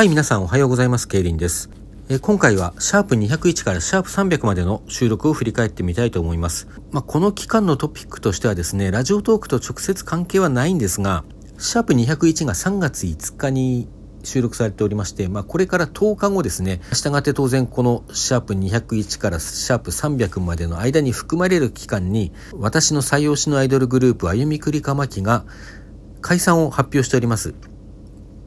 はい、皆さんおはようございます。ケイリンです。え今回はシャープ201からシャープ300までの収録を振り返ってみたいと思います。まあ、この期間のトピックとしてはですね、ラジオトークと直接関係はないんですが、シャープ201が3月5日に収録されておりまして、まあ、これから10日後ですね、したがって当然このシャープ201からシャープ300までの間に含まれる期間に、私の採用しのアイドルグループ、あゆみくりかまきが解散を発表しております。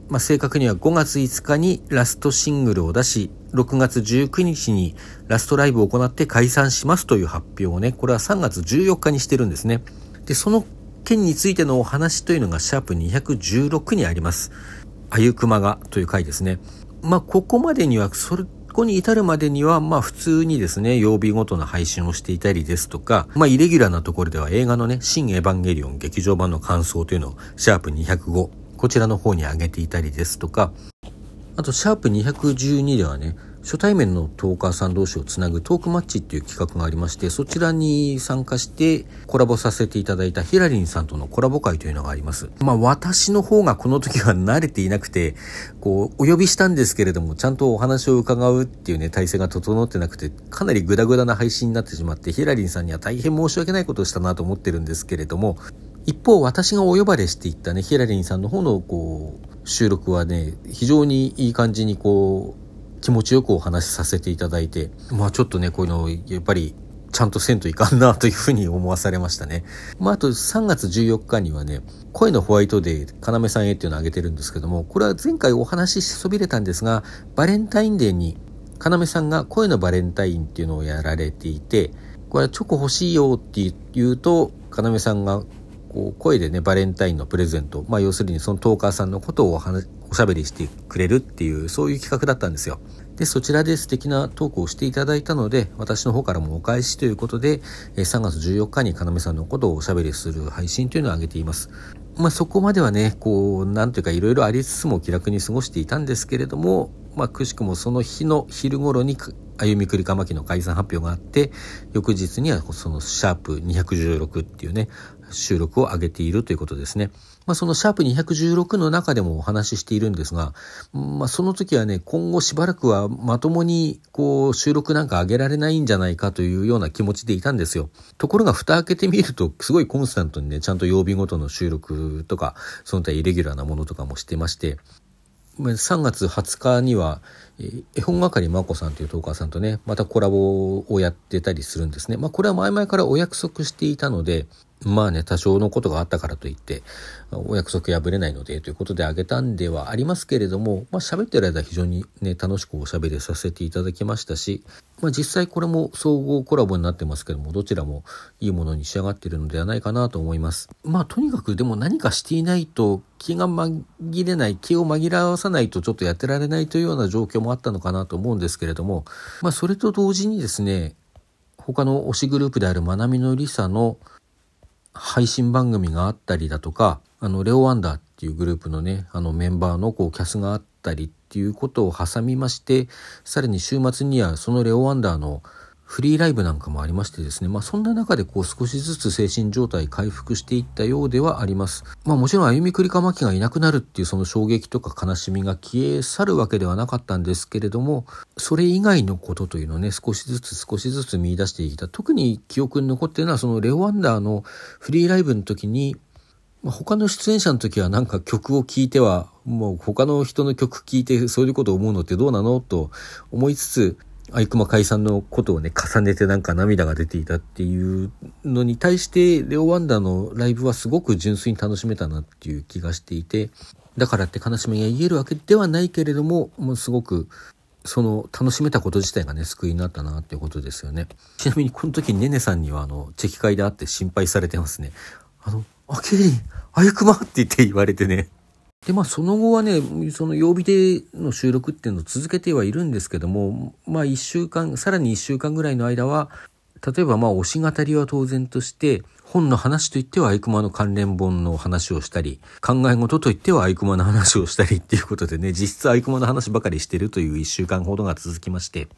まあ、正確には5月5日にラストシングルを出し、6月19日にラストライブを行って解散しますという発表をね、これは3月14日にしてるんですね。で、その件についてのお話というのがシャープ216にあります。あゆくまがという回ですね。まあ、ここまでには、そこに至るまでには、まあ普通にですね、曜日ごとの配信をしていたりですとか、まあイレギュラーなところでは映画のね、新エヴァンゲリオン劇場版の感想というのを、シャープ205、こちらの方に上げていたりですとか、あと、シャープ212ではね、初対面のトーカーさん同士をつなぐトークマッチっていう企画がありまして、そちらに参加してコラボさせていただいたヒラリンさんとのコラボ会というのがあります。まあ私の方がこの時は慣れていなくて、こう、お呼びしたんですけれども、ちゃんとお話を伺うっていうね、体制が整ってなくて、かなりグダグダな配信になってしまって、ヒラリンさんには大変申し訳ないことをしたなと思ってるんですけれども、一方、私がお呼ばれしていったね、ヒラリンさんの方の、こう、収録はね、非常にいい感じに、こう、気持ちよくお話しさせていただいて、まあちょっとね、こういうの、やっぱり、ちゃんとせんといかんなというふうに思わされましたね。まああと3月14日にはね、声のホワイトデー、要さんへっていうのを挙げてるんですけども、これは前回お話ししそびれたんですが、バレンタインデーに、要さんが声のバレンタインっていうのをやられていて、これはチョコ欲しいよって言うと、要さんがこう声でねバレンタインのプレゼント、まあ、要するにそのトーカーさんのことをおしゃべりしてくれるっていうそういう企画だったんですよ。でそちらで素敵なトークをしていただいたので私の方からもお返しということで3月14日に要さんのことをおしゃべりする配信というのを上げています。まあ、そこまではねこうなんというかいろいろありつつも気楽に過ごしていたんですけれども、まあ、くしくもその日の昼頃に歩みくりかまきの解散発表があって翌日にはそのシャープ216っていうね収録を上げているということですね。まあ、そのシャープ216の中でもお話ししているんですが、まあ、その時はね、今後しばらくはまともにこう収録なんか上げられないんじゃないかというような気持ちでいたんですよ。ところが蓋開けてみると、すごいコンスタントにね、ちゃんと曜日ごとの収録とか、その他イレギュラーなものとかもしてまして、3月20日には、絵本係まこさんというトーカーさんとね、またコラボをやってたりするんですね。まあこれは前々からお約束していたので、まあね、多少のことがあったからといって、お約束破れないのでということであげたんではありますけれども、まあ喋ってる間非常にね、楽しくおしゃべりさせていただきましたし、まあ実際これも総合コラボになってますけども、どちらもいいものに仕上がってるのではないかなと思います。まあとにかくでも何かしていないと気が紛れない、気を紛らわさないとちょっとやってられないというような状況もあったのかなと思うんですけれども、まあそれと同時にですね、他の推しグループであるまなみのりさの配信番組があったりだとか、あの、レオワンダーっていうグループのね、あのメンバーのこうキャスがあったりっていうことを挟みまして、さらに週末にはそのレオワンダーのフリーライブなんかもありましてですね、まあそんな中でこう少しずつ精神状態回復していったようではあります。まあもちろん歩みくりかまきがいなくなるっていうその衝撃とか悲しみが消え去るわけではなかったんですけれども、それ以外のことというのをね、少しずつ少しずつ見出していた。特に記憶に残っているのはそのレオワンダーのフリーライブの時に、まあ、他の出演者の時はなんか曲を聴いては、もう他の人の曲聴いてそういうことを思うのってどうなのと思いつつ、アイクマ解散のことをね、重ねてなんか涙が出ていたっていうのに対して、レオワンダのライブはすごく純粋に楽しめたなっていう気がしていて、だからって悲しみが言えるわけではないけれども、もうすごく、その楽しめたこと自体がね、救いになったなっていうことですよね。ちなみにこの時ねねさんにはあの、チェキ会で会って心配されてますね。あの、あ、ケリン、あゆくまって言って言われてね。で、まあ、その後はね、その曜日での収録っていうのを続けてはいるんですけども、まあ、一週間、さらに一週間ぐらいの間は、例えば、まあ、推し語りは当然として、本の話といっては、アイクマの関連本の話をしたり、考え事といっては、アイクマの話をしたりっていうことでね、実質アイクマの話ばかりしてるという一週間ほどが続きまして、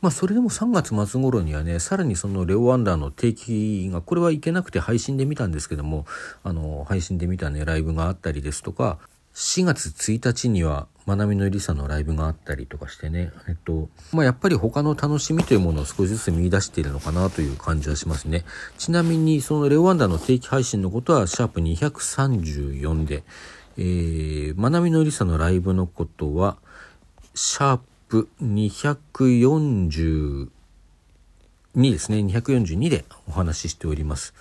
まあ、それでも3月末頃にはね、さらにそのレオワンダーの定期が、これはいけなくて配信で見たんですけども、あの、配信で見たね、ライブがあったりですとか、4月1日にはまなみのりさのライブがあったりとかしてね、えっと、まあ、やっぱり他の楽しみというものを少しずつ見出しているのかなという感じはしますね。ちなみに、そのレオワンダの定期配信のことは、シャープ234で、えー、まなみのりさのライブのことは、シャープ242ですね、242でお話ししております。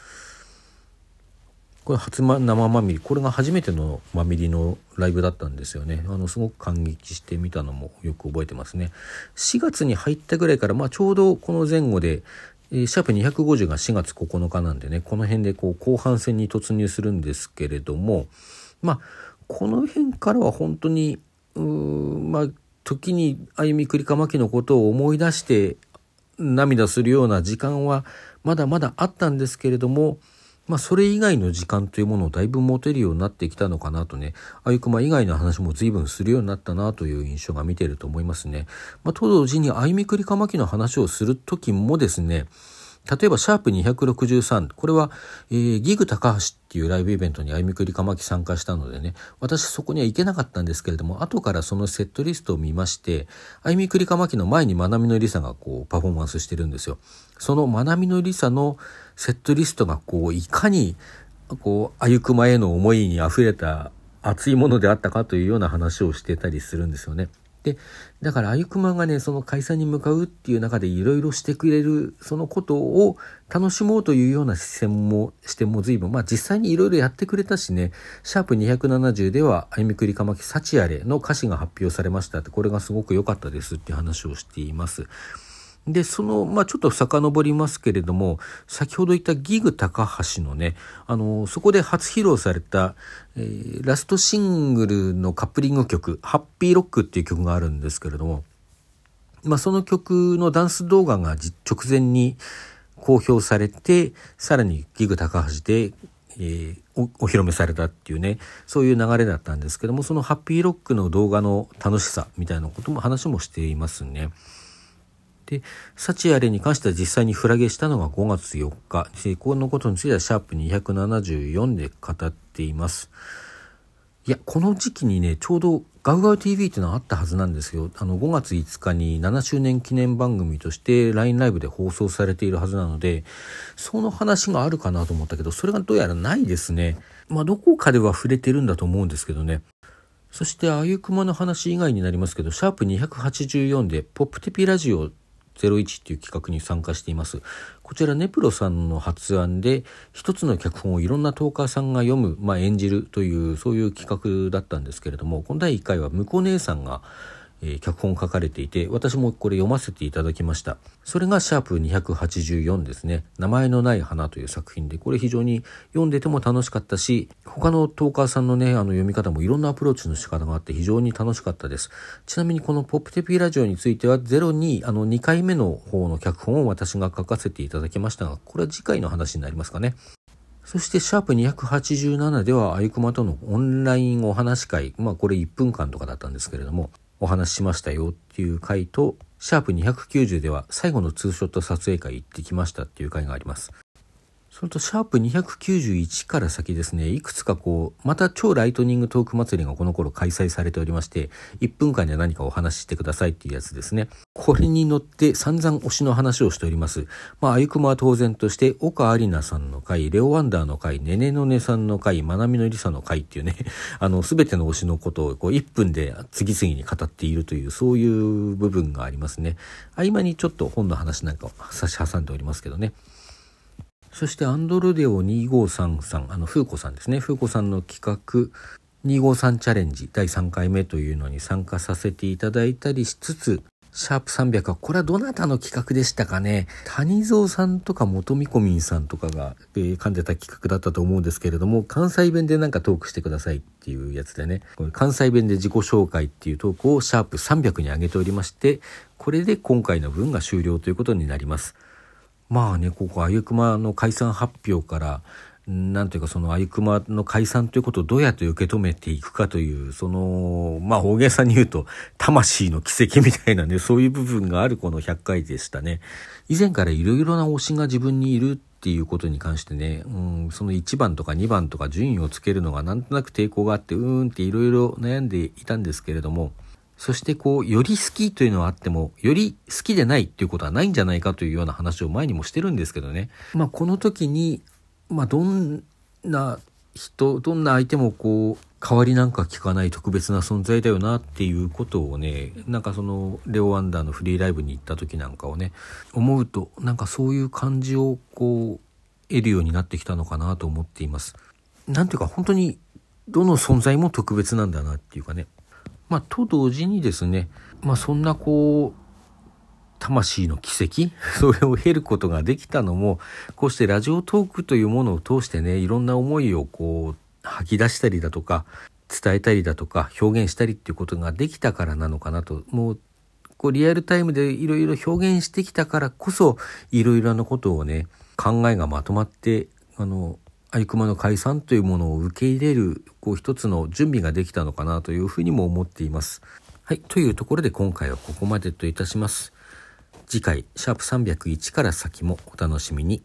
これ初生まみりこれが初めてのまみりのライブだったんですよね。あのすごく感激してみたのもよく覚えてますね。4月に入ったぐらいから、まあ、ちょうどこの前後でシャープ250が4月9日なんでねこの辺でこう後半戦に突入するんですけれどもまあこの辺からは本当にうまあ時に歩みくりかまきのことを思い出して涙するような時間はまだまだあったんですけれどもまあ、それ以外の時間というものをだいぶ持てるようになってきたのかなとね、あゆくま以外の話も随分するようになったなという印象が見ていると思いますね。まあ、と同時にあゆみくりかまきの話をするときもですね、例えば、シャープ263。これは、えー、ギグ高橋っていうライブイベントにあゆみくりかまき参加したのでね、私そこには行けなかったんですけれども、後からそのセットリストを見まして、あゆみくりかまきの前にまなみのりさがこう、パフォーマンスしてるんですよ。そのまなみのりさのセットリストがこう、いかに、こう、あゆくまへの思いに溢れた熱いものであったかというような話をしてたりするんですよね。で、だからあゆくまがね、その解散に向かうっていう中でいろいろしてくれる、そのことを楽しもうというような視線も、しても随分、まあ実際にいろいろやってくれたしね、シャープ270では、あゆみくりかまき幸あれの歌詞が発表されましたって、これがすごく良かったですっていう話をしています。で、その、まあ、ちょっと遡りますけれども、先ほど言ったギグ高橋のね、あの、そこで初披露された、えー、ラストシングルのカップリング曲、ハッピーロックっていう曲があるんですけれども、まあ、その曲のダンス動画が直前に公表されて、さらにギグ高橋で、えー、おお披露目されたっていうね、そういう流れだったんですけども、そのハッピーロックの動画の楽しさみたいなことも話もしていますね。で、サチアレに関しては実際にフラゲしたのが5月4日。成功のことについてはシャープ274で語っています。いや、この時期にね、ちょうどガウガウ TV っていうのはあったはずなんですよ。あの、5月5日に7周年記念番組として LINE ライブで放送されているはずなので、その話があるかなと思ったけど、それがどうやらないですね。まあ、どこかでは触れてるんだと思うんですけどね。そして、あゆくまの話以外になりますけど、シャープ284で、ポップテピラジオ01っていう企画に参加しています。こちらネプロさんの発案で一つの脚本をいろんなトーカーさんが読む、まあ、演じるというそういう企画だったんですけれども、この第1回は向こう姉さんがえ、脚本書かれていて、私もこれ読ませていただきました。それがシャープ284ですね。名前のない花という作品で、これ非常に読んでても楽しかったし、他のトーカーさんのね、あの読み方もいろんなアプローチの仕方があって非常に楽しかったです。ちなみにこのポップテピーラジオについては、ゼロに、あの2回目の方の脚本を私が書かせていただきましたが、これは次回の話になりますかね。そして、シャープ287では、あゆくまとのオンラインお話会、まあこれ1分間とかだったんですけれども、お話ししましたよっていう回と、シャープ290では最後のツーショット撮影会行ってきましたっていう回があります。それと、シャープ291から先ですね、いくつかこう、また超ライトニングトーク祭りがこの頃開催されておりまして、1分間で何かお話ししてくださいっていうやつですね。これに乗って散々推しの話をしております。まあ、あゆくまは当然として、岡有奈さんの回、レオワンダーの回、ねねのねさんの回、まなみのりさの回っていうね、あの、すべての推しのことをこう1分で次々に語っているという、そういう部分がありますね。合間にちょっと本の話なんかを差し挟んでおりますけどね。そしてアンドロデオ2533、あの、フーコさんですね。フーコさんの企画、253チャレンジ第3回目というのに参加させていただいたりしつつ、シャープ300は、これはどなたの企画でしたかね？谷蔵さんとか元見込みんさんとかが、えー、噛んでた企画だったと思うんですけれども、関西弁でなんかトークしてくださいっていうやつでね、これ関西弁で自己紹介っていうトークをシャープ300に上げておりまして、これで今回の分が終了ということになります。まあね、ここ、あゆくまの解散発表から、なんていうかそのあゆくまの解散ということをどうやって受け止めていくかという、その、まあ大げさに言うと、魂の奇跡みたいなね、そういう部分があるこの100回でしたね。以前からいろいろな推しが自分にいるっていうことに関してね、うん、その1番とか2番とか順位をつけるのがなんとなく抵抗があってうーんっていろいろ悩んでいたんですけれどもそしてこうより好きというのはあってもより好きでないっていうことはないんじゃないかというような話を前にもしてるんですけどねまあこの時にまあどんな人どんな相手もこう代わりなんか聞かない特別な存在だよなっていうことをねなんかそのレオ・ワンダーのフリーライブに行った時なんかをね思うとなんかそういう感じをこう得るようになってきたのかなと思っています。なんていうか本当にどの存在も特別なんだなっていうかね。まあと同時にですねまあそんなこう魂の奇跡 それを経ることができたのもこうしてラジオトークというものを通してねいろんな思いをこう吐き出したりだとか伝えたりだとか表現したりっていうことができたからなのかなと。もうこうリアルタイムでいろいろ表現してきたからこそいろいろなことをね考えがまとまってあのアイクマの解散というものを受け入れるこう一つの準備ができたのかなというふうにも思っています。はい。というところで今回はここまでといたします。次回、シャープ301から先もお楽しみに。